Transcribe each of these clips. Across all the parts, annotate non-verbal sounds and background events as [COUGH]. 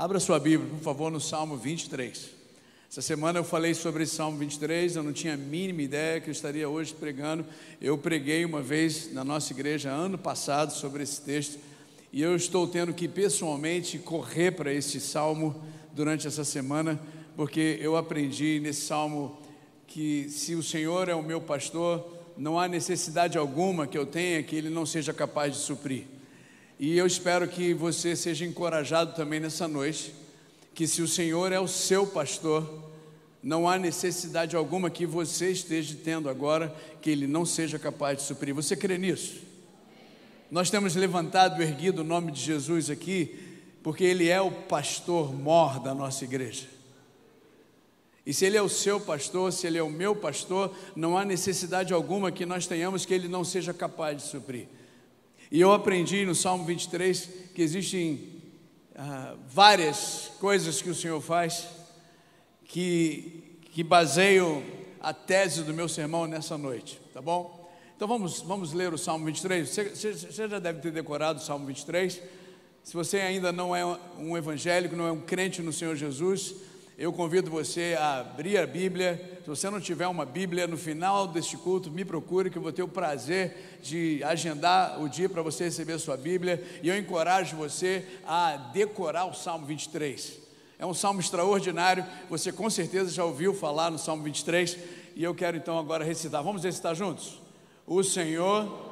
Abra sua Bíblia, por favor, no Salmo 23. Essa semana eu falei sobre esse Salmo 23, eu não tinha a mínima ideia que eu estaria hoje pregando. Eu preguei uma vez na nossa igreja ano passado sobre esse texto e eu estou tendo que pessoalmente correr para esse salmo durante essa semana, porque eu aprendi nesse salmo que se o Senhor é o meu pastor, não há necessidade alguma que eu tenha que Ele não seja capaz de suprir. E eu espero que você seja encorajado também nessa noite, que se o Senhor é o seu pastor, não há necessidade alguma que você esteja tendo agora que Ele não seja capaz de suprir. Você crê nisso? Nós temos levantado, erguido o nome de Jesus aqui, porque Ele é o pastor mor da nossa igreja. E se Ele é o seu pastor, se Ele é o meu pastor, não há necessidade alguma que nós tenhamos que Ele não seja capaz de suprir. E eu aprendi no Salmo 23 que existem ah, várias coisas que o Senhor faz que, que baseiam a tese do meu sermão nessa noite, tá bom? Então vamos, vamos ler o Salmo 23. Você, você já deve ter decorado o Salmo 23. Se você ainda não é um evangélico, não é um crente no Senhor Jesus, eu convido você a abrir a Bíblia. Você não tiver uma Bíblia, no final deste culto, me procure, que eu vou ter o prazer de agendar o dia para você receber a sua Bíblia. E eu encorajo você a decorar o Salmo 23. É um salmo extraordinário, você com certeza já ouviu falar no Salmo 23. E eu quero então agora recitar. Vamos recitar juntos? O Senhor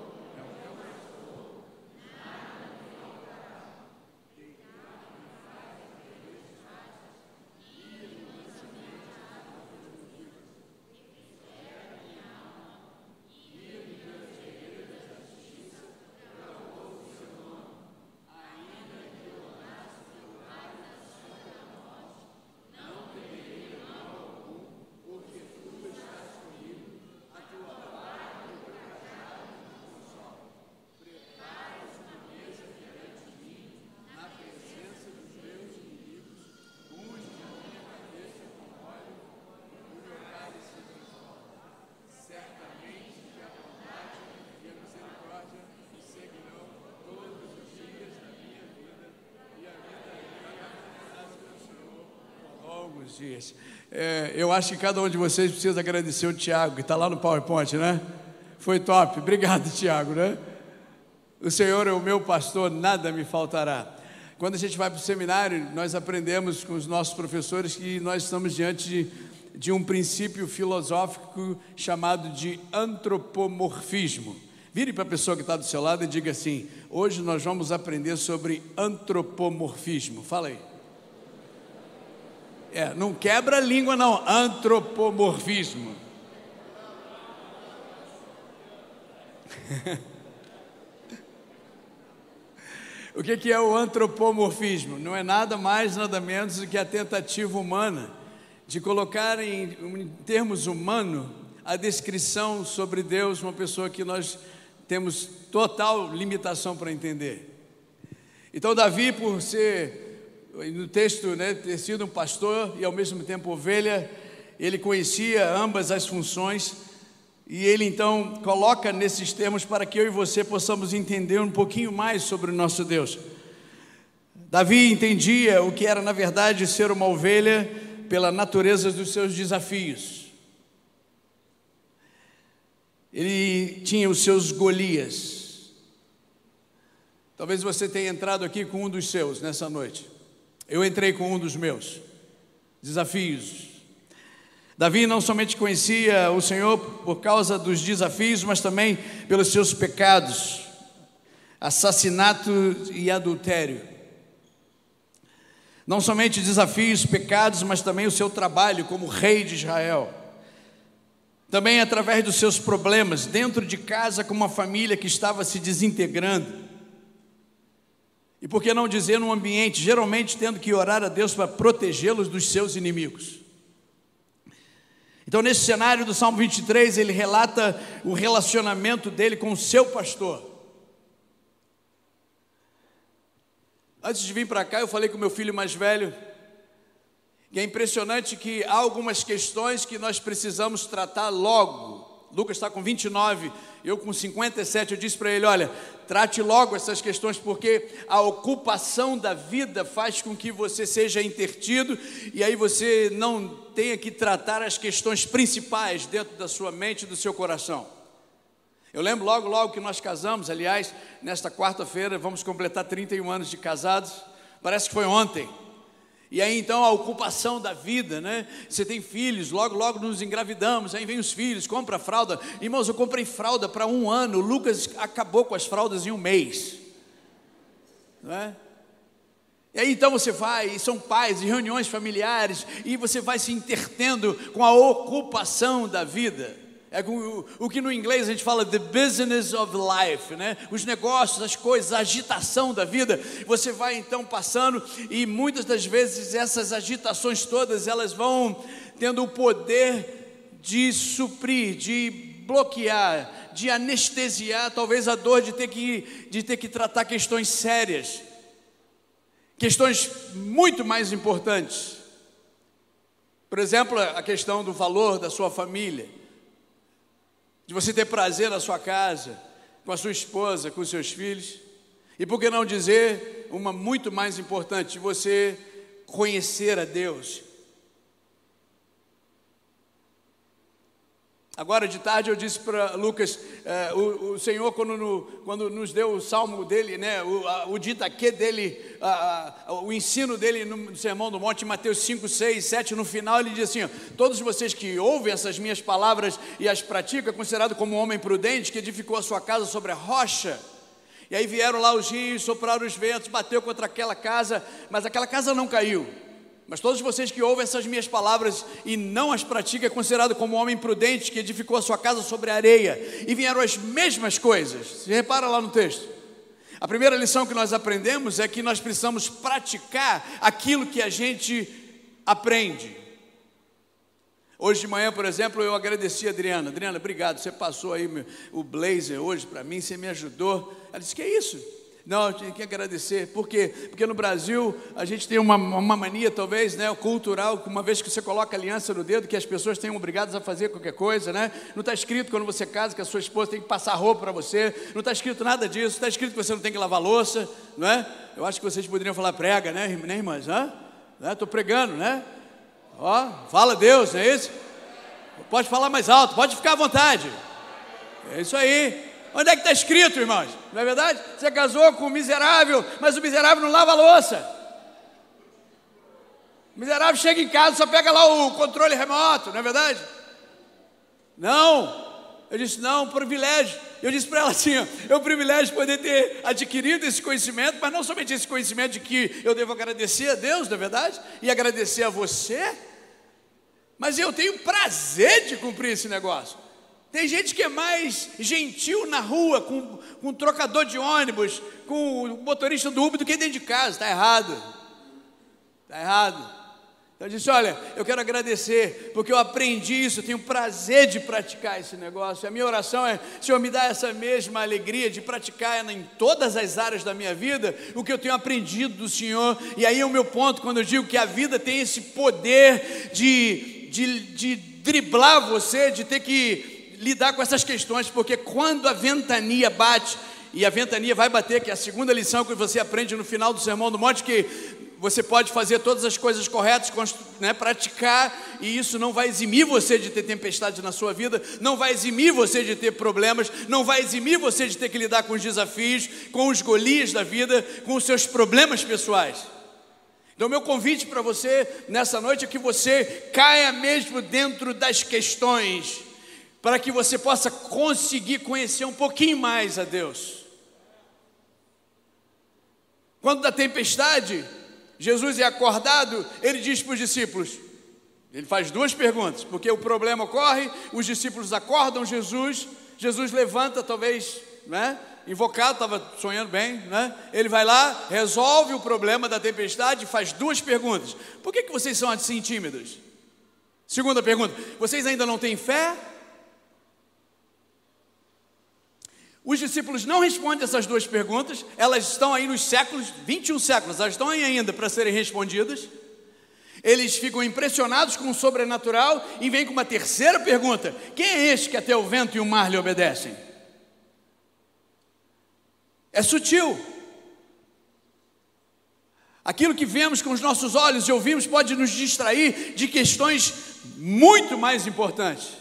dias. É, eu acho que cada um de vocês precisa agradecer o Tiago, que está lá no PowerPoint, né? Foi top. Obrigado, Tiago, né? O Senhor é o meu pastor, nada me faltará. Quando a gente vai para o seminário, nós aprendemos com os nossos professores que nós estamos diante de, de um princípio filosófico chamado de antropomorfismo. Vire para a pessoa que está do seu lado e diga assim: hoje nós vamos aprender sobre antropomorfismo. Fala aí. É, não quebra a língua, não. Antropomorfismo. [LAUGHS] o que, que é o antropomorfismo? Não é nada mais, nada menos do que a tentativa humana de colocar em, em termos humanos a descrição sobre Deus, uma pessoa que nós temos total limitação para entender. Então, Davi, por ser no texto, né, ter sido um pastor e ao mesmo tempo ovelha, ele conhecia ambas as funções e ele então coloca nesses termos para que eu e você possamos entender um pouquinho mais sobre o nosso Deus. Davi entendia o que era, na verdade, ser uma ovelha pela natureza dos seus desafios. Ele tinha os seus Golias. Talvez você tenha entrado aqui com um dos seus nessa noite. Eu entrei com um dos meus desafios. Davi não somente conhecia o Senhor por causa dos desafios, mas também pelos seus pecados, assassinato e adultério. Não somente desafios, pecados, mas também o seu trabalho como rei de Israel. Também através dos seus problemas dentro de casa com uma família que estava se desintegrando e por que não dizer num ambiente, geralmente tendo que orar a Deus para protegê-los dos seus inimigos. Então, nesse cenário do Salmo 23, ele relata o relacionamento dele com o seu pastor. Antes de vir para cá, eu falei com meu filho mais velho, que é impressionante que há algumas questões que nós precisamos tratar logo, Lucas está com 29, eu com 57, eu disse para ele: olha, trate logo essas questões, porque a ocupação da vida faz com que você seja intertido e aí você não tenha que tratar as questões principais dentro da sua mente e do seu coração. Eu lembro logo, logo que nós casamos, aliás, nesta quarta-feira vamos completar 31 anos de casados, parece que foi ontem. E aí então a ocupação da vida, né? Você tem filhos, logo, logo nos engravidamos, aí vem os filhos, compra fralda. Irmãos, eu comprei fralda para um ano, o Lucas acabou com as fraldas em um mês. Não é? E aí então você vai, e são pais, e reuniões familiares, e você vai se intertendo com a ocupação da vida. É o, o que no inglês a gente fala the business of life, né? Os negócios, as coisas, a agitação da vida. Você vai então passando e muitas das vezes essas agitações todas elas vão tendo o poder de suprir, de bloquear, de anestesiar talvez a dor de ter que de ter que tratar questões sérias. Questões muito mais importantes. Por exemplo, a questão do valor da sua família de você ter prazer na sua casa, com a sua esposa, com os seus filhos. E por que não dizer uma muito mais importante, de você conhecer a Deus, Agora de tarde eu disse para Lucas, eh, o, o, Senhor quando, no, quando, nos deu o salmo dele, né, o, a, o dele, a, a, o ensino dele no Sermão do Monte, Mateus 5, 6, 7, no final ele diz assim, ó, todos vocês que ouvem essas minhas palavras e as praticam, é considerado como um homem prudente que edificou a sua casa sobre a rocha. E aí vieram lá os rios, sopraram os ventos, bateu contra aquela casa, mas aquela casa não caiu. Mas todos vocês que ouvem essas minhas palavras e não as praticam é considerado como um homem prudente que edificou a sua casa sobre areia. E vieram as mesmas coisas. Você repara lá no texto. A primeira lição que nós aprendemos é que nós precisamos praticar aquilo que a gente aprende. Hoje de manhã, por exemplo, eu agradeci a Adriana. Adriana, obrigado. Você passou aí o blazer hoje para mim, você me ajudou. Ela disse: Que é isso? Não, eu tinha que agradecer. Por quê? Porque no Brasil a gente tem uma, uma mania, talvez, né, cultural, uma vez que você coloca aliança no dedo, que as pessoas têm obrigadas a fazer qualquer coisa, né? Não está escrito quando você casa que a sua esposa tem que passar roupa para você, não está escrito nada disso, está escrito que você não tem que lavar louça, não é? Eu acho que vocês poderiam falar prega, né, né irmãs? Estou né? pregando, né? Ó, fala Deus, é isso? Pode falar mais alto, pode ficar à vontade. É isso aí. Onde é que está escrito, irmãos? Não é verdade? Você casou com um miserável, mas o miserável não lava a louça. O miserável chega em casa, só pega lá o controle remoto, não é verdade? Não. Eu disse, não, privilégio. Eu disse para ela assim: é um privilégio poder ter adquirido esse conhecimento, mas não somente esse conhecimento de que eu devo agradecer a Deus, não é verdade? E agradecer a você, mas eu tenho prazer de cumprir esse negócio. Tem gente que é mais gentil na rua, com, com um trocador de ônibus, com o motorista do Uber do que dentro de casa. Está errado. Está errado. Então eu disse: Olha, eu quero agradecer, porque eu aprendi isso, eu tenho prazer de praticar esse negócio. A minha oração é: Senhor, me dá essa mesma alegria de praticar em todas as áreas da minha vida o que eu tenho aprendido do Senhor. E aí é o meu ponto quando eu digo que a vida tem esse poder de, de, de driblar você, de ter que lidar com essas questões, porque quando a ventania bate, e a ventania vai bater, que é a segunda lição que você aprende no final do Sermão do Monte, que você pode fazer todas as coisas corretas, né, praticar, e isso não vai eximir você de ter tempestade na sua vida, não vai eximir você de ter problemas, não vai eximir você de ter que lidar com os desafios, com os golias da vida, com os seus problemas pessoais. Então, meu convite para você nessa noite é que você caia mesmo dentro das questões para que você possa conseguir conhecer um pouquinho mais a Deus. Quando da tempestade, Jesus é acordado, ele diz para os discípulos: ele faz duas perguntas, porque o problema ocorre, os discípulos acordam Jesus, Jesus levanta, talvez, né? Invocado, estava sonhando bem, né? Ele vai lá, resolve o problema da tempestade e faz duas perguntas. Por que, que vocês são assim tímidos? Segunda pergunta: vocês ainda não têm fé? Os discípulos não respondem essas duas perguntas, elas estão aí nos séculos, 21 séculos, elas estão aí ainda para serem respondidas. Eles ficam impressionados com o sobrenatural e vêm com uma terceira pergunta: quem é este que até o vento e o mar lhe obedecem? É sutil. Aquilo que vemos com os nossos olhos e ouvimos pode nos distrair de questões muito mais importantes.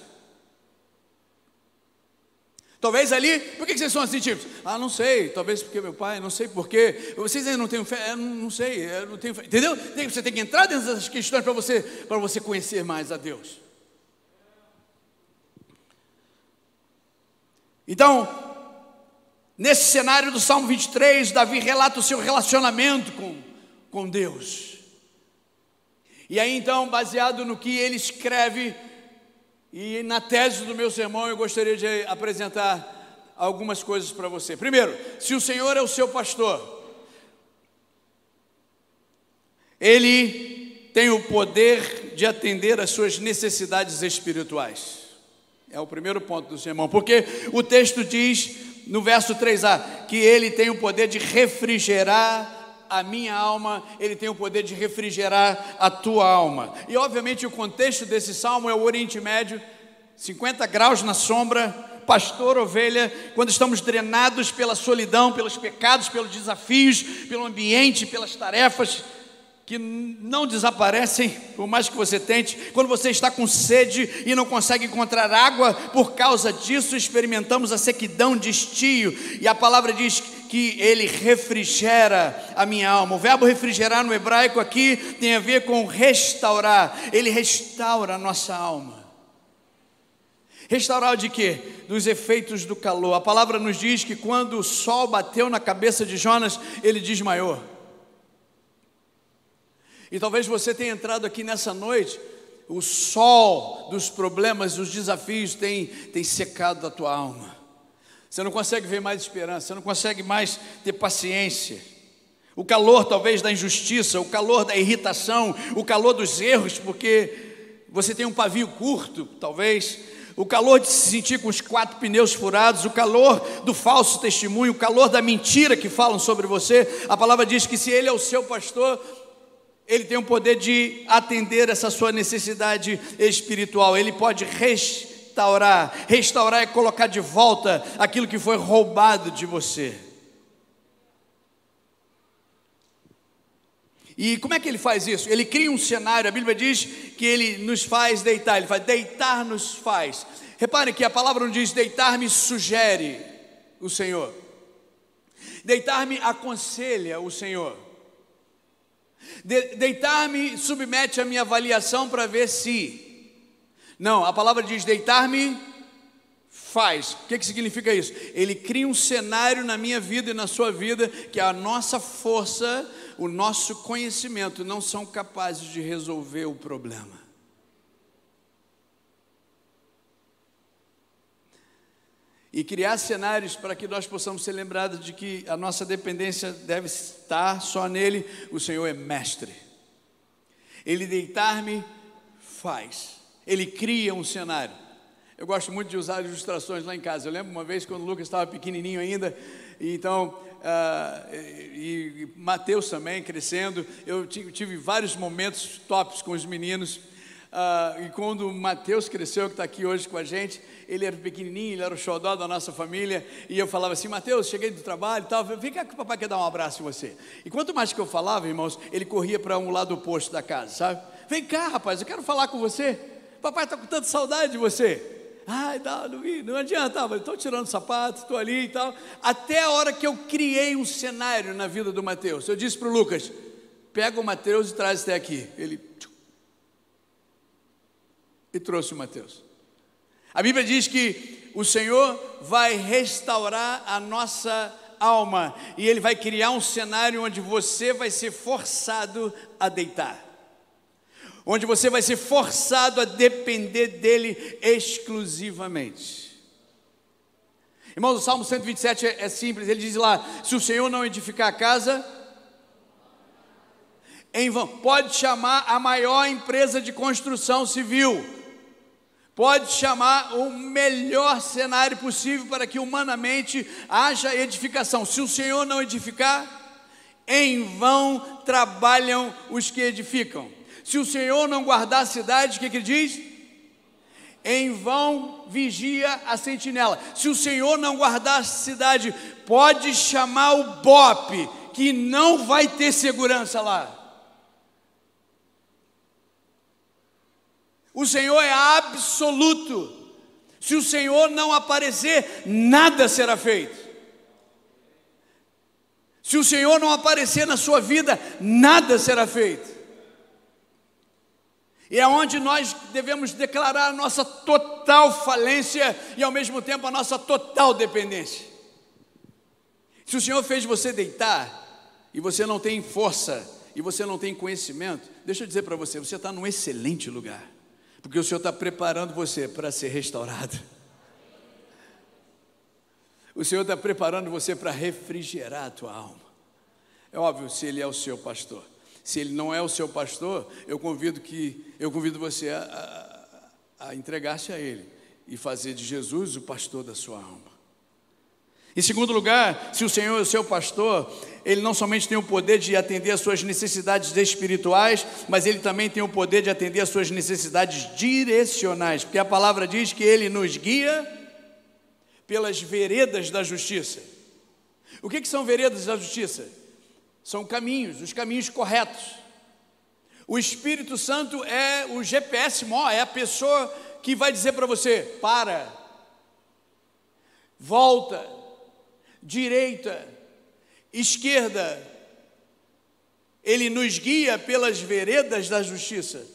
Talvez ali, por que vocês são assim tímidos? Ah, não sei, talvez porque meu pai, não sei porquê. Vocês ainda não têm fé? Não, não sei, não tenho fé. Entendeu? Você tem que entrar dentro dessas questões para você, você conhecer mais a Deus. Então, nesse cenário do Salmo 23, Davi relata o seu relacionamento com, com Deus. E aí então, baseado no que ele escreve, e na tese do meu sermão, eu gostaria de apresentar algumas coisas para você. Primeiro, se o Senhor é o seu pastor, ele tem o poder de atender às suas necessidades espirituais. É o primeiro ponto do sermão, porque o texto diz no verso 3a que ele tem o poder de refrigerar a minha alma, ele tem o poder de refrigerar a tua alma. E obviamente o contexto desse salmo é o Oriente Médio, 50 graus na sombra, pastor, ovelha, quando estamos drenados pela solidão, pelos pecados, pelos desafios, pelo ambiente, pelas tarefas que não desaparecem, por mais que você tente, quando você está com sede e não consegue encontrar água, por causa disso experimentamos a sequidão de estio, e a palavra diz que ele refrigera a minha alma. O verbo refrigerar no hebraico aqui tem a ver com restaurar, ele restaura a nossa alma. Restaurar de quê? Dos efeitos do calor. A palavra nos diz que quando o sol bateu na cabeça de Jonas, ele desmaiou. E talvez você tenha entrado aqui nessa noite, o sol dos problemas, dos desafios tem, tem secado a tua alma. Você não consegue ver mais esperança, você não consegue mais ter paciência. O calor, talvez, da injustiça, o calor da irritação, o calor dos erros, porque você tem um pavio curto, talvez. O calor de se sentir com os quatro pneus furados, o calor do falso testemunho, o calor da mentira que falam sobre você. A palavra diz que se Ele é o seu pastor, Ele tem o poder de atender essa sua necessidade espiritual. Ele pode restaurar restaurar. Restaurar é colocar de volta aquilo que foi roubado de você. E como é que ele faz isso? Ele cria um cenário, a Bíblia diz que ele nos faz deitar, ele faz deitar nos faz. Repare que a palavra não diz deitar-me sugere o Senhor. Deitar-me aconselha o Senhor. De, deitar-me submete a minha avaliação para ver se não, a palavra diz deitar-me faz. O que, que significa isso? Ele cria um cenário na minha vida e na sua vida que a nossa força, o nosso conhecimento não são capazes de resolver o problema. E criar cenários para que nós possamos ser lembrados de que a nossa dependência deve estar só nele, o Senhor é mestre. Ele deitar-me faz ele cria um cenário. Eu gosto muito de usar ilustrações lá em casa. Eu lembro uma vez quando o Lucas estava pequenininho ainda, e então, uh, e, e Mateus também crescendo, eu tive vários momentos tops com os meninos. Uh, e quando o Mateus cresceu, que está aqui hoje com a gente, ele era pequenininho, ele era o xodó da nossa família, e eu falava assim: Mateus, cheguei do trabalho e tal, vem cá que o papai quer dar um abraço em você. E quanto mais que eu falava, irmãos, ele corria para um lado oposto da casa, sabe? Vem cá, rapaz, eu quero falar com você. Papai está com tanta saudade de você. Ai, não, não, não adianta, estou tirando sapato, estou ali e tal. Até a hora que eu criei um cenário na vida do Mateus. Eu disse para o Lucas: pega o Mateus e traz até aqui. Ele. E trouxe o Mateus. A Bíblia diz que o Senhor vai restaurar a nossa alma e Ele vai criar um cenário onde você vai ser forçado a deitar onde você vai ser forçado a depender dele exclusivamente. Irmãos, o Salmo 127 é, é simples, ele diz lá: se o Senhor não edificar a casa, em vão. Pode chamar a maior empresa de construção civil, pode chamar o melhor cenário possível para que humanamente haja edificação. Se o Senhor não edificar, em vão trabalham os que edificam. Se o Senhor não guardar a cidade, o que, que ele diz? Em vão vigia a sentinela. Se o Senhor não guardar a cidade, pode chamar o BOP, que não vai ter segurança lá. O Senhor é absoluto. Se o Senhor não aparecer, nada será feito. Se o Senhor não aparecer na sua vida, nada será feito. E é onde nós devemos declarar a nossa total falência e ao mesmo tempo a nossa total dependência. Se o Senhor fez você deitar e você não tem força e você não tem conhecimento, deixa eu dizer para você, você está num excelente lugar, porque o Senhor está preparando você para ser restaurado. O Senhor está preparando você para refrigerar a tua alma. É óbvio, se Ele é o seu pastor. Se ele não é o seu pastor, eu convido que eu convido você a, a, a entregar-se a Ele e fazer de Jesus o pastor da sua alma. Em segundo lugar, se o Senhor é o seu pastor, ele não somente tem o poder de atender às suas necessidades espirituais, mas ele também tem o poder de atender às suas necessidades direcionais, porque a palavra diz que ele nos guia pelas veredas da justiça. O que, que são veredas da justiça? São caminhos, os caminhos corretos. O Espírito Santo é o GPS maior, é a pessoa que vai dizer para você: para, volta, direita, esquerda. Ele nos guia pelas veredas da justiça.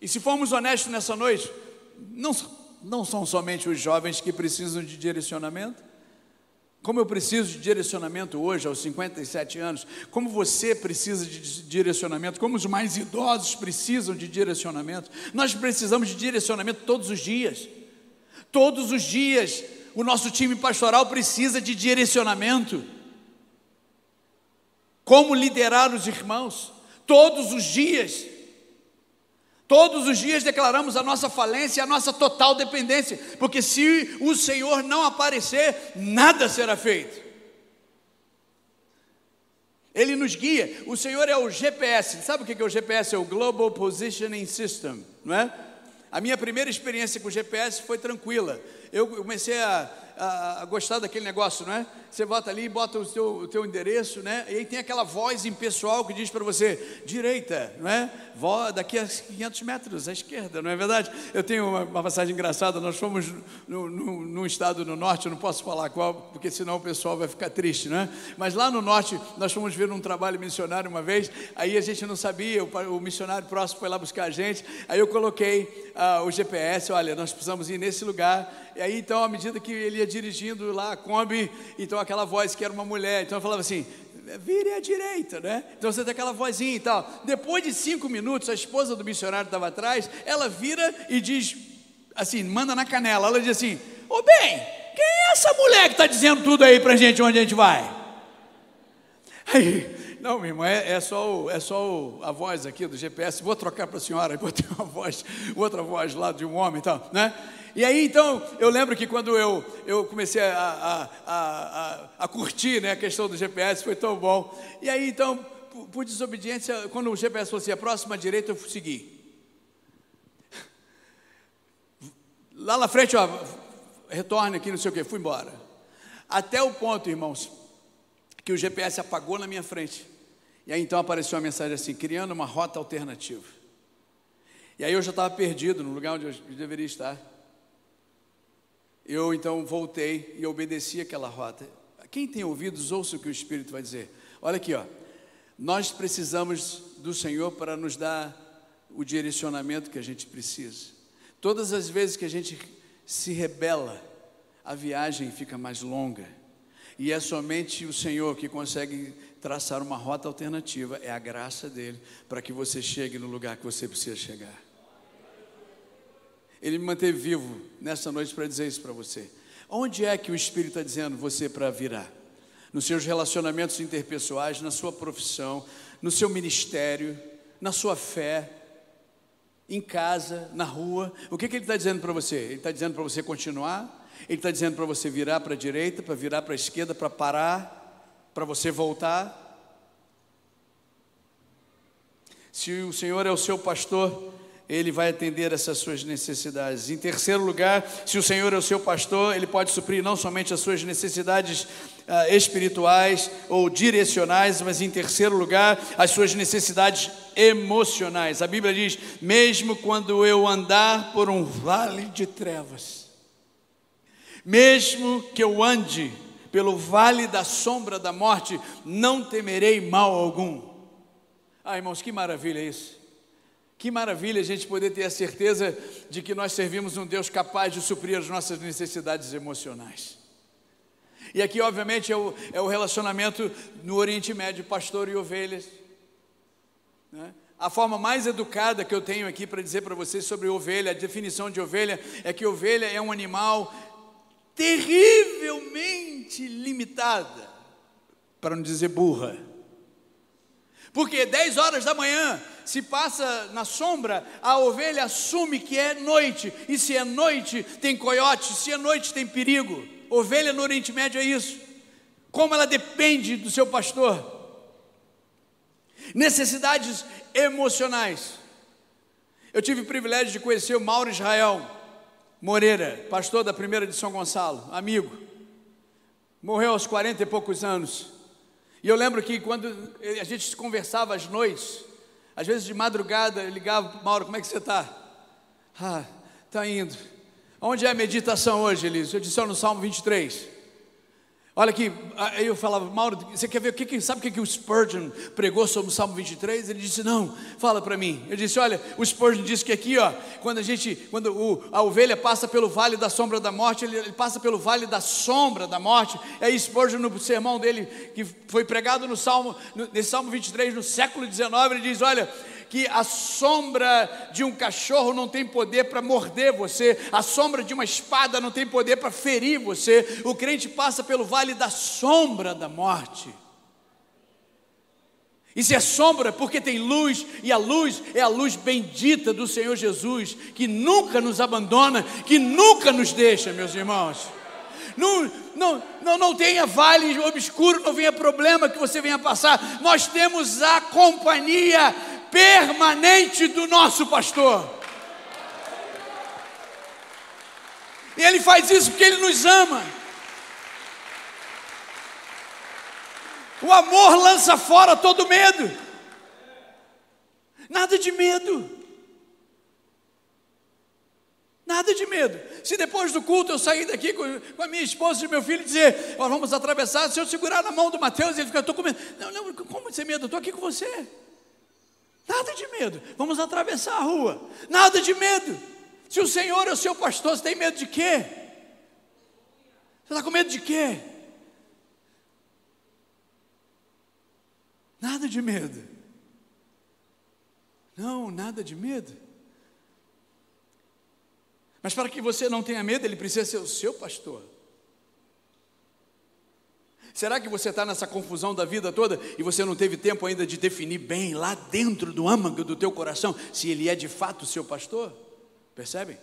E se formos honestos nessa noite, não, não são somente os jovens que precisam de direcionamento, como eu preciso de direcionamento hoje, aos 57 anos, como você precisa de direcionamento, como os mais idosos precisam de direcionamento, nós precisamos de direcionamento todos os dias. Todos os dias, o nosso time pastoral precisa de direcionamento. Como liderar os irmãos, todos os dias. Todos os dias declaramos a nossa falência, a nossa total dependência, porque se o Senhor não aparecer, nada será feito. Ele nos guia, o Senhor é o GPS, sabe o que é o GPS? É o Global Positioning System, não é? A minha primeira experiência com o GPS foi tranquila. Eu comecei a, a, gostar daquele negócio, não é? Você bota ali, bota o teu, o teu endereço, né? E aí tem aquela voz impessoal que diz para você, direita, não é? Vó, daqui a 500 metros, à esquerda, não é verdade? Eu tenho uma, uma passagem engraçada, nós fomos no, no, num estado no norte, eu não posso falar qual, porque senão o pessoal vai ficar triste, não é? Mas lá no norte, nós fomos ver um trabalho missionário uma vez, aí a gente não sabia, o, o missionário próximo foi lá buscar a gente, aí eu coloquei ah, o GPS, olha, nós precisamos ir nesse lugar, e aí então, à medida que ele dirigindo lá a Kombi, então aquela voz que era uma mulher, então eu falava assim, vire à direita, né? Então você tem aquela vozinha e tal. Depois de cinco minutos, a esposa do missionário estava atrás, ela vira e diz assim, manda na canela, ela diz assim, ô bem, quem é essa mulher que está dizendo tudo aí para gente onde a gente vai? Aí, não, minha irmã, é, é, só, o, é só o, a voz aqui do GPS. Vou trocar para a senhora, botei uma voz, outra voz lá de um homem e tal, né? E aí então, eu lembro que quando eu, eu comecei a, a, a, a, curtir né, a questão do GPS, foi tão bom. E aí então, por, desobediência, quando o GPS fosse a próxima direita, eu segui. Lá na frente, ó, retorne aqui, não sei o que, fui embora. Até o ponto, irmãos, que o GPS apagou na minha frente. E aí então apareceu uma mensagem assim, criando uma rota alternativa. E aí eu já estava perdido no lugar onde eu deveria estar. Eu então voltei e obedeci aquela rota. Quem tem ouvidos, ouça o que o Espírito vai dizer. Olha aqui, ó. Nós precisamos do Senhor para nos dar o direcionamento que a gente precisa. Todas as vezes que a gente se rebela, a viagem fica mais longa. E é somente o Senhor que consegue traçar uma rota alternativa, é a graça dele para que você chegue no lugar que você precisa chegar. Ele me manteve vivo nessa noite para dizer isso para você. Onde é que o Espírito está dizendo você para virar? Nos seus relacionamentos interpessoais, na sua profissão, no seu ministério, na sua fé, em casa, na rua. O que, que ele está dizendo para você? Ele está dizendo para você continuar? Ele está dizendo para você virar para a direita, para virar para a esquerda, para parar, para você voltar? Se o Senhor é o seu pastor, ele vai atender essas suas necessidades. Em terceiro lugar, se o Senhor é o seu pastor, ele pode suprir não somente as suas necessidades ah, espirituais ou direcionais, mas em terceiro lugar, as suas necessidades emocionais. A Bíblia diz: mesmo quando eu andar por um vale de trevas, mesmo que eu ande pelo vale da sombra da morte, não temerei mal algum. Ah, irmãos, que maravilha isso! Que maravilha a gente poder ter a certeza de que nós servimos um Deus capaz de suprir as nossas necessidades emocionais. E aqui, obviamente, é o, é o relacionamento no Oriente Médio, pastor e ovelhas. Né? A forma mais educada que eu tenho aqui para dizer para vocês sobre ovelha, a definição de ovelha, é que ovelha é um animal terrivelmente limitada, para não dizer burra. Porque 10 horas da manhã, se passa na sombra, a ovelha assume que é noite, e se é noite, tem coiote, se é noite, tem perigo. Ovelha no Oriente Médio é isso. Como ela depende do seu pastor. Necessidades emocionais. Eu tive o privilégio de conhecer o Mauro Israel Moreira, pastor da primeira de São Gonçalo, amigo. Morreu aos 40 e poucos anos. E eu lembro que quando a gente conversava às noites, às vezes de madrugada, eu ligava, Mauro, como é que você está? Ah, está indo. Onde é a meditação hoje, Elise? Eu disse, no Salmo 23. Olha aqui, aí eu falava, Mauro, você quer ver o que, sabe o que, que o Spurgeon pregou sobre o Salmo 23? Ele disse, não, fala para mim. Eu disse, olha, o Spurgeon disse que aqui, ó, quando a gente, quando o, a ovelha passa pelo vale da sombra da morte, ele, ele passa pelo vale da sombra da morte. Aí Spurgeon, no sermão dele, que foi pregado no Salmo, no, nesse Salmo 23, no século 19, ele diz, olha, que a sombra de um cachorro não tem poder para morder você, a sombra de uma espada não tem poder para ferir você. O crente passa pelo vale da sombra da morte. E se é sombra, porque tem luz, e a luz é a luz bendita do Senhor Jesus, que nunca nos abandona, que nunca nos deixa, meus irmãos. Não, não, não, não tenha vale obscuro, não venha problema que você venha passar. Nós temos a companhia permanente do nosso pastor. E ele faz isso porque ele nos ama. O amor lança fora todo medo. Nada de medo. Nada de medo. Se depois do culto eu sair daqui com, a minha esposa e meu filho e dizer, vamos atravessar, se eu segurar na mão do Mateus, ele fica, estou com medo. Não, não, como ser medo? Eu estou aqui com você. Nada de medo. Vamos atravessar a rua. Nada de medo. Se o Senhor é o seu pastor, você tem medo de quê? Você está com medo de quê? Nada de medo. Não, nada de medo. Mas para que você não tenha medo, ele precisa ser o seu pastor. Será que você está nessa confusão da vida toda e você não teve tempo ainda de definir bem lá dentro do âmago do teu coração se ele é de fato seu pastor? Percebem?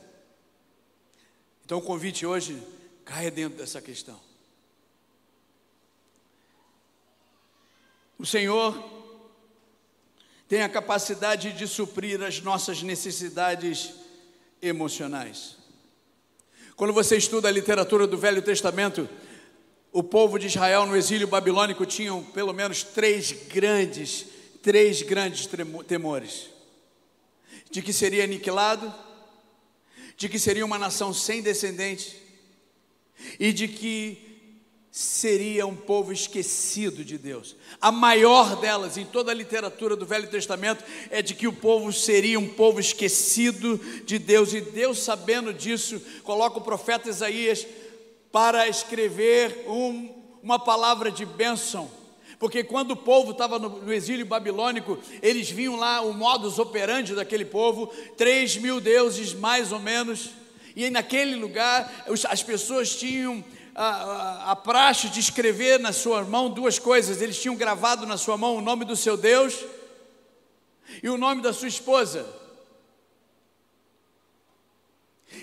Então o convite hoje caia dentro dessa questão. O Senhor tem a capacidade de suprir as nossas necessidades emocionais. Quando você estuda a literatura do Velho Testamento, o povo de Israel no exílio babilônico tinham pelo menos três grandes, três grandes temores: de que seria aniquilado, de que seria uma nação sem descendente e de que seria um povo esquecido de Deus. A maior delas em toda a literatura do Velho Testamento é de que o povo seria um povo esquecido de Deus, e Deus, sabendo disso, coloca o profeta Isaías para escrever um, uma palavra de bênção. Porque quando o povo estava no, no, exílio babilônico, eles viam lá o modus operandi daquele povo, três mil deuses mais ou menos, e naquele lugar os, as pessoas tinham a, a, a praxe de escrever na sua mão duas coisas: eles tinham gravado na sua mão o nome do seu Deus e o nome da sua esposa.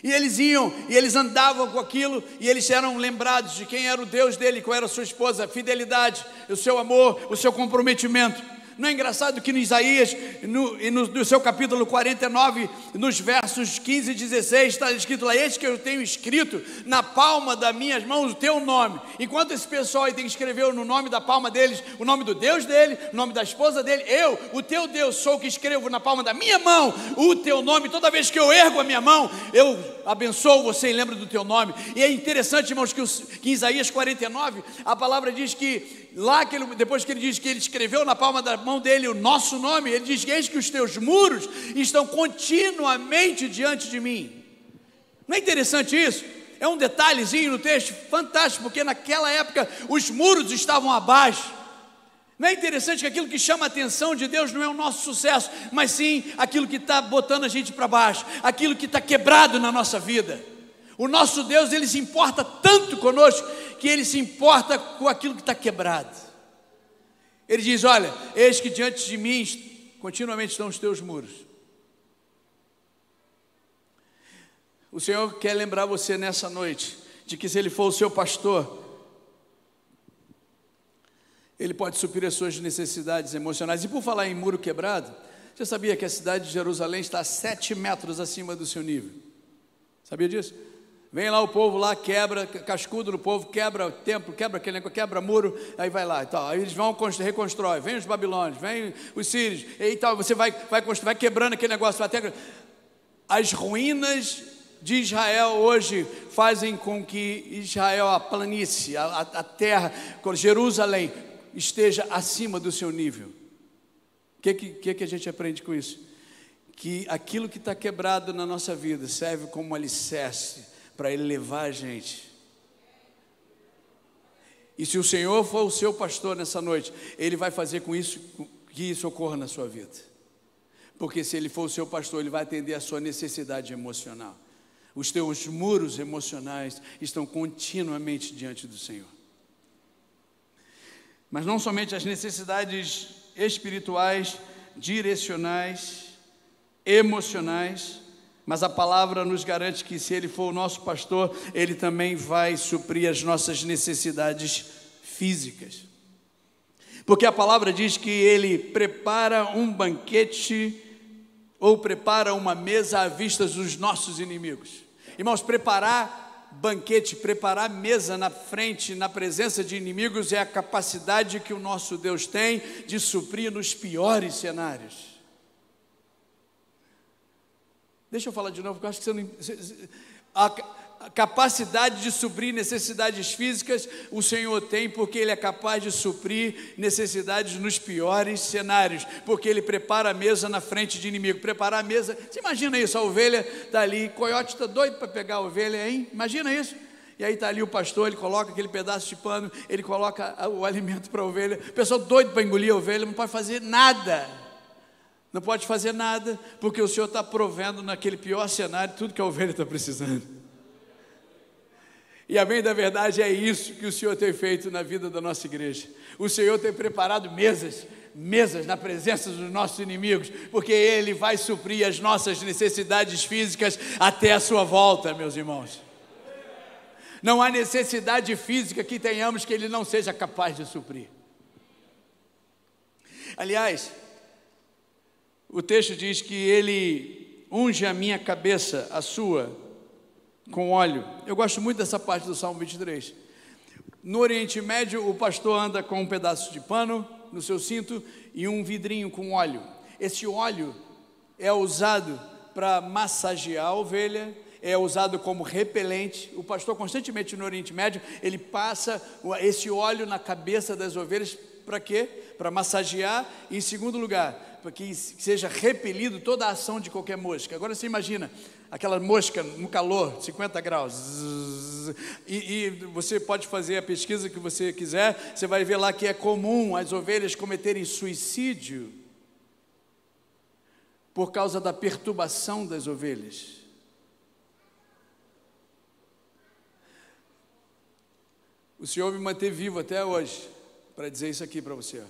E eles iam, e eles andavam com aquilo, e eles eram lembrados de quem era o Deus dele, qual era a sua esposa, a fidelidade, o seu amor, o seu comprometimento. Não é engraçado que no Isaías, no, no, no, seu capítulo 49, nos versos 15 e 16, está escrito lá: Eis que eu tenho escrito na palma das minhas mãos o teu nome. Enquanto esse pessoal aí tem que escrever no nome da palma deles o nome do Deus dele, o nome da esposa dele, eu, o teu Deus, sou o que escrevo na palma da minha mão o teu nome. Toda vez que eu ergo a minha mão, eu abençoo você e lembro do teu nome. E é interessante, irmãos, que, os, que em Isaías 49, a palavra diz que lá que ele, depois que ele diz que ele escreveu na palma da mão dele o nosso nome, ele diz: Eis que os teus muros estão continuamente diante de mim. Não é interessante isso? É um detalhezinho no texto fantástico, porque naquela época os muros estavam abaixo. Não é interessante que aquilo que chama a atenção de Deus não é o nosso sucesso, mas sim aquilo que está botando a gente para baixo, aquilo que está quebrado na nossa vida. O nosso Deus, ele se importa tanto conosco, que ele se importa com aquilo que está quebrado. Ele diz: Olha, eis que diante de mim continuamente estão os teus muros. O Senhor quer lembrar você nessa noite de que se Ele for o seu pastor, Ele pode suprir as suas necessidades emocionais. E por falar em muro quebrado, você sabia que a cidade de Jerusalém está a sete metros acima do seu nível? Sabia disso? Vem lá o povo lá, quebra, cascudo no povo, quebra o templo, quebra aquele negócio, quebra muro, aí vai lá e tal. Aí eles vão, reconstrói, vem os babilônios, vem os sírios, e tal, você vai, vai, vai quebrando aquele negócio até. As ruínas de Israel hoje fazem com que Israel, a planície, a, a terra, Jerusalém, esteja acima do seu nível. O que, que, que a gente aprende com isso? Que aquilo que está quebrado na nossa vida serve como alicerce para Ele levar a gente. E se o Senhor for o seu pastor nessa noite, Ele vai fazer com isso que isso ocorra na sua vida. Porque se Ele for o seu pastor, Ele vai atender a sua necessidade emocional. Os teus muros emocionais estão continuamente diante do Senhor. Mas não somente as necessidades espirituais, direcionais, emocionais, mas a palavra nos garante que se Ele for o nosso pastor, Ele também vai suprir as nossas necessidades físicas. Porque a palavra diz que Ele prepara um banquete ou prepara uma mesa à vista dos nossos inimigos. Irmãos, preparar banquete, preparar mesa na frente, na presença de inimigos, é a capacidade que o nosso Deus tem de suprir nos piores cenários. Deixa eu falar de novo, porque eu acho que você não. A capacidade de suprir necessidades físicas o Senhor tem, porque Ele é capaz de suprir necessidades nos piores cenários, porque Ele prepara a mesa na frente de inimigo. Preparar a mesa, você imagina isso, a ovelha está ali, coiote está doido para pegar a ovelha, hein? Imagina isso. E aí está ali o pastor, ele coloca aquele pedaço de pano, ele coloca o alimento para a ovelha, o pessoal doido para engolir a ovelha, não pode fazer nada. Não pode fazer nada, porque o Senhor está provendo naquele pior cenário tudo que a ovelha está precisando. E a bem da verdade é isso que o Senhor tem feito na vida da nossa igreja. O Senhor tem preparado mesas, mesas na presença dos nossos inimigos, porque Ele vai suprir as nossas necessidades físicas até a sua volta, meus irmãos. Não há necessidade física que tenhamos que Ele não seja capaz de suprir. Aliás, o texto diz que ele unge a minha cabeça, a sua, com óleo. Eu gosto muito dessa parte do Salmo 23. No Oriente Médio, o pastor anda com um pedaço de pano no seu cinto e um vidrinho com óleo. Esse óleo é usado para massagear a ovelha, é usado como repelente. O pastor constantemente no Oriente Médio, ele passa esse óleo na cabeça das ovelhas para quê? Para massagear e em segundo lugar, para que seja repelido toda a ação de qualquer mosca. Agora você imagina aquela mosca no calor, 50 graus, e, e, você pode fazer a pesquisa que você quiser, você vai ver lá que é comum as ovelhas cometerem suicídio por causa da perturbação das ovelhas. O Senhor me manteve vivo até hoje para dizer isso aqui para você.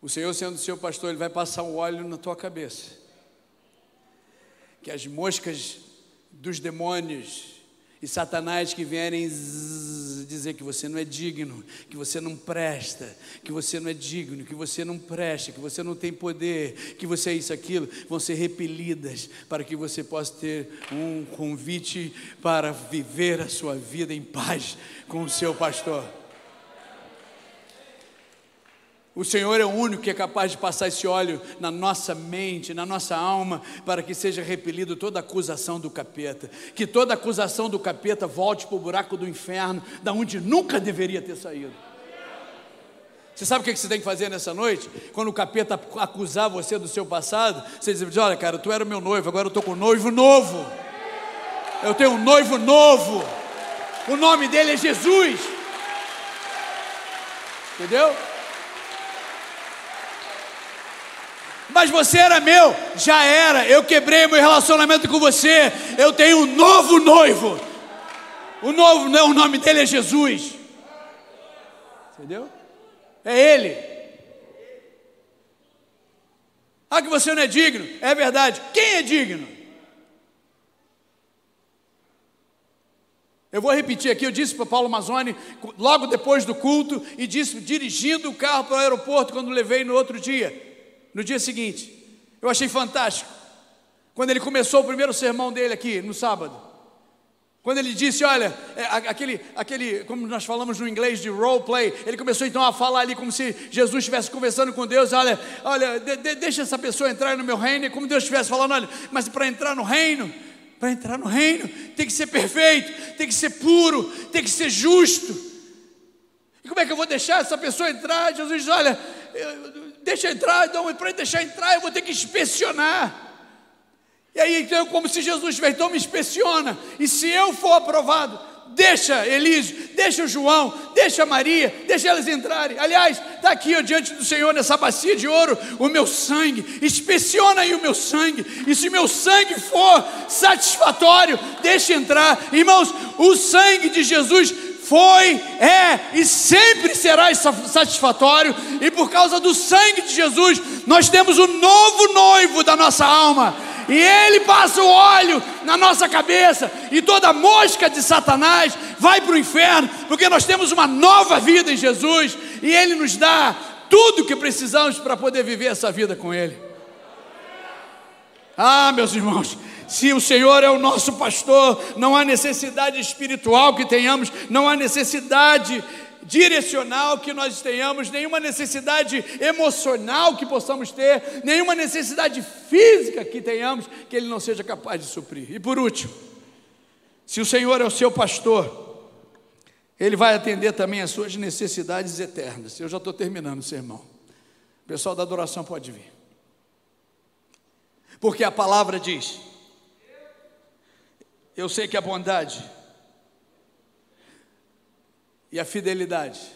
O Senhor, sendo seu pastor, Ele vai passar um óleo na tua cabeça. Que as moscas dos demônios E Satanás que vierem dizer que você não é digno, que você não presta, que você não é digno, que você não presta, que você não tem poder, que você é isso, aquilo, vão ser repelidas para que você possa ter um convite para viver a sua vida em paz com o seu pastor. O Senhor é o único que é capaz de passar esse óleo na nossa mente, na nossa alma, para que seja repelido toda acusação do capeta. Que toda acusação do capeta volte para o buraco do inferno, da onde nunca deveria ter saído. Você sabe o que você tem que fazer nessa noite? Quando o capeta acusar você do seu passado, você diz: Olha, cara, tu era meu noivo, agora eu estou com um noivo novo. Eu tenho um noivo novo. O nome dele é Jesus. Entendeu? Mas você era meu, já era, eu quebrei meu relacionamento com você, eu tenho um novo noivo. O novo, não, o nome dele é Jesus. Entendeu? É ele. Ah, que você não é digno. É verdade. Quem é digno? Eu vou repetir aqui, eu disse para Paulo Mazzoni, logo depois do culto, e disse, dirigindo o carro para o aeroporto, quando levei no outro dia no dia seguinte. Eu achei fantástico. Quando ele começou o primeiro sermão dele aqui, no sábado. Quando ele disse, olha, é, aquele, aquele, como nós falamos no inglês de role play, ele começou então a falar ali como se Jesus estivesse conversando com Deus, olha, olha, de, de, deixa essa pessoa entrar no meu reino, como Deus estivesse falando, olha, mas para entrar no reino, para entrar no reino, tem que ser perfeito, tem que ser puro, tem que ser justo. E como é que eu vou deixar essa pessoa entrar? Jesus diz, olha, eu, deixa entrar, então, para deixar entrar, eu vou ter que inspecionar. E aí, então, como se Jesus tivesse, então me inspeciona, e se eu for aprovado, deixa Elísio, deixa o João, deixa Maria, deixa elas entrarem. Aliás, está aqui ó, diante do Senhor, nessa bacia de ouro, o meu sangue, inspeciona aí o meu sangue, e se meu sangue for satisfatório, deixa entrar. Irmãos, o sangue de Jesus foi, é e sempre será satisfatório, e por causa do sangue de Jesus, nós temos o novo noivo da nossa alma, e ele passa o óleo na nossa cabeça, e toda mosca de Satanás vai para o inferno, porque nós temos uma nova vida em Jesus, e ele nos dá tudo o que precisamos para poder viver essa vida com ele. Ah, meus irmãos, se o Senhor é o nosso pastor, não há necessidade espiritual que tenhamos, não há necessidade direcional que nós tenhamos, nenhuma necessidade emocional que possamos ter, nenhuma necessidade física que tenhamos, que Ele não seja capaz de suprir. E por último, se o Senhor é o seu pastor, Ele vai atender também as suas necessidades eternas. Eu já estou terminando sermão. O pessoal da adoração pode vir. Porque a palavra diz: eu sei que a bondade e a fidelidade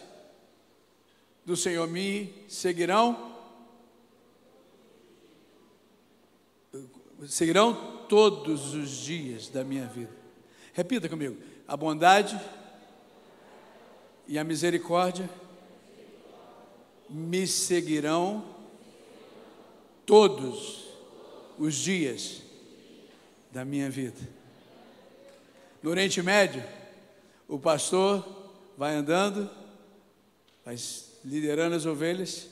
do Senhor me seguirão, seguirão todos os dias da minha vida. Repita comigo: a bondade e a misericórdia me seguirão todos os dias da minha vida. No Oriente Médio, o pastor vai andando, vai liderando as ovelhas.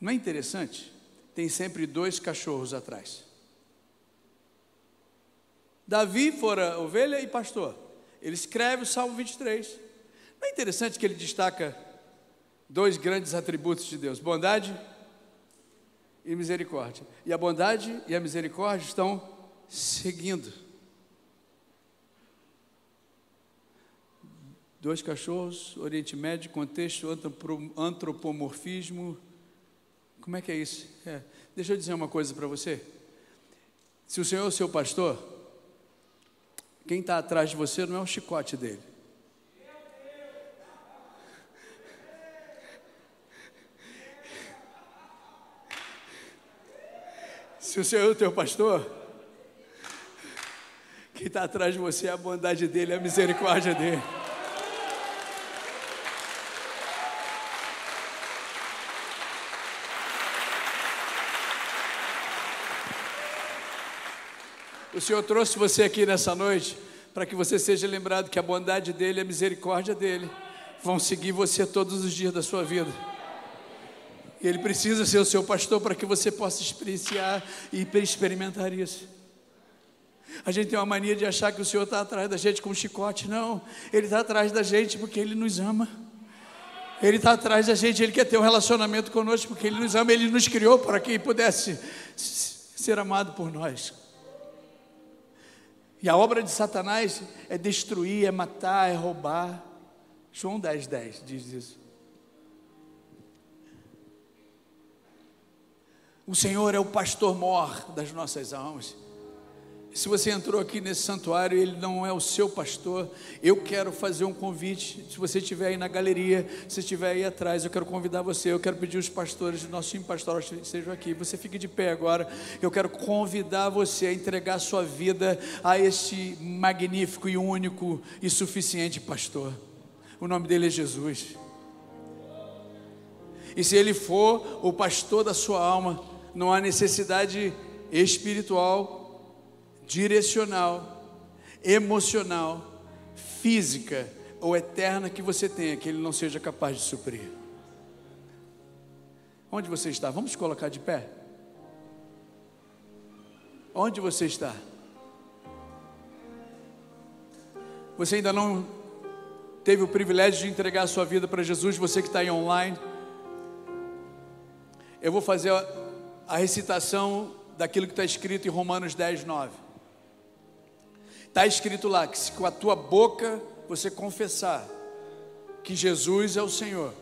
Não é interessante? Tem sempre dois cachorros atrás. Davi fora ovelha e pastor. Ele escreve o Salmo 23. Não é interessante que ele destaca dois grandes atributos de Deus: bondade e misericórdia. E a bondade e a misericórdia estão seguindo. Dois cachorros, Oriente Médio, contexto, antropomorfismo. Como é que é isso? É. Deixa eu dizer uma coisa para você. Se o Senhor é o seu pastor, quem está atrás de você não é o chicote dele. Se o Senhor é o teu pastor, quem está atrás de você é a bondade dele, é a misericórdia dele. O Senhor trouxe você aqui nessa noite para que você seja lembrado que a bondade dele a misericórdia dele vão seguir você todos os dias da sua vida. E ele precisa ser o seu pastor para que você possa experienciar e experimentar isso. A gente tem uma mania de achar que o Senhor está atrás da gente com um chicote. Não, Ele está atrás da gente porque Ele nos ama. Ele está atrás da gente, Ele quer ter um relacionamento conosco porque Ele nos ama, Ele nos criou para que pudesse ser amado por nós. E a obra de Satanás é destruir, é matar, é roubar. João 10, 10 diz isso. O Senhor é o pastor mor das nossas almas. Se você entrou aqui nesse santuário e ele não é o seu pastor, eu quero fazer um convite. Se você estiver aí na galeria, se estiver aí atrás, eu quero convidar você. Eu quero pedir os pastores do nosso time pastoral estejam aqui. Você fique de pé agora. Eu quero convidar você a entregar sua vida a este magnífico e único e suficiente pastor. O nome dele é Jesus. E se ele for o pastor da sua alma, não há necessidade espiritual direcional, emocional, física ou eterna que você tenha, que Ele não seja capaz de suprir. Onde você está? Vamos colocar de pé. Onde você está? Você ainda não teve o privilégio de entregar a sua vida para Jesus, você que está aí online. Eu vou fazer a recitação daquilo que está escrito em Romanos 10, 9. Está escrito lá que se com a tua boca você confessar que Jesus é o Senhor,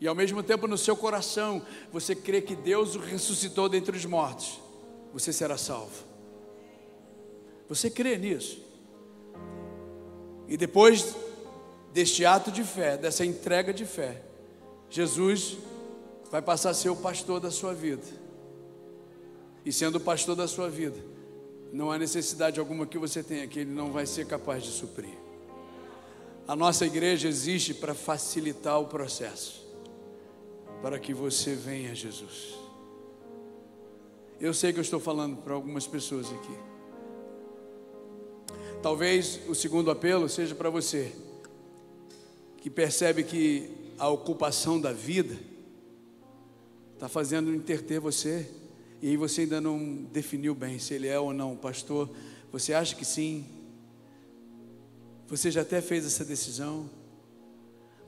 e ao mesmo tempo no seu coração você crê que Deus o ressuscitou dentre os mortos, você será salvo. Você crê nisso? E depois deste ato de fé, dessa entrega de fé, Jesus vai passar a ser o pastor da sua vida. E sendo o pastor da sua vida, não há necessidade alguma que você tenha que Ele não vai ser capaz de suprir. A nossa igreja existe para facilitar o processo, para que você venha a Jesus. Eu sei que eu estou falando para algumas pessoas aqui. Talvez o segundo apelo seja para você, que percebe que a ocupação da vida está fazendo interter você e aí você ainda não definiu bem se ele é ou não pastor. Você acha que sim? Você já até fez essa decisão,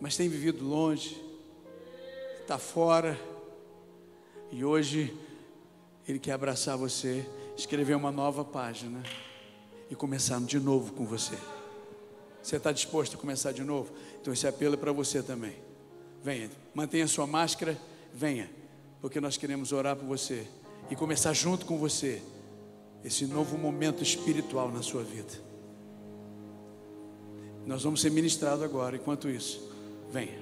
mas tem vivido longe, está fora, e hoje ele quer abraçar você, escrever uma nova página e começar de novo com você. Você está disposto a começar de novo? Então esse apelo é para você também. Venha, mantenha sua máscara, venha, porque nós queremos orar por você e começar junto com você esse novo momento espiritual na sua vida. Nós vamos ser ministrados agora, enquanto isso, venha.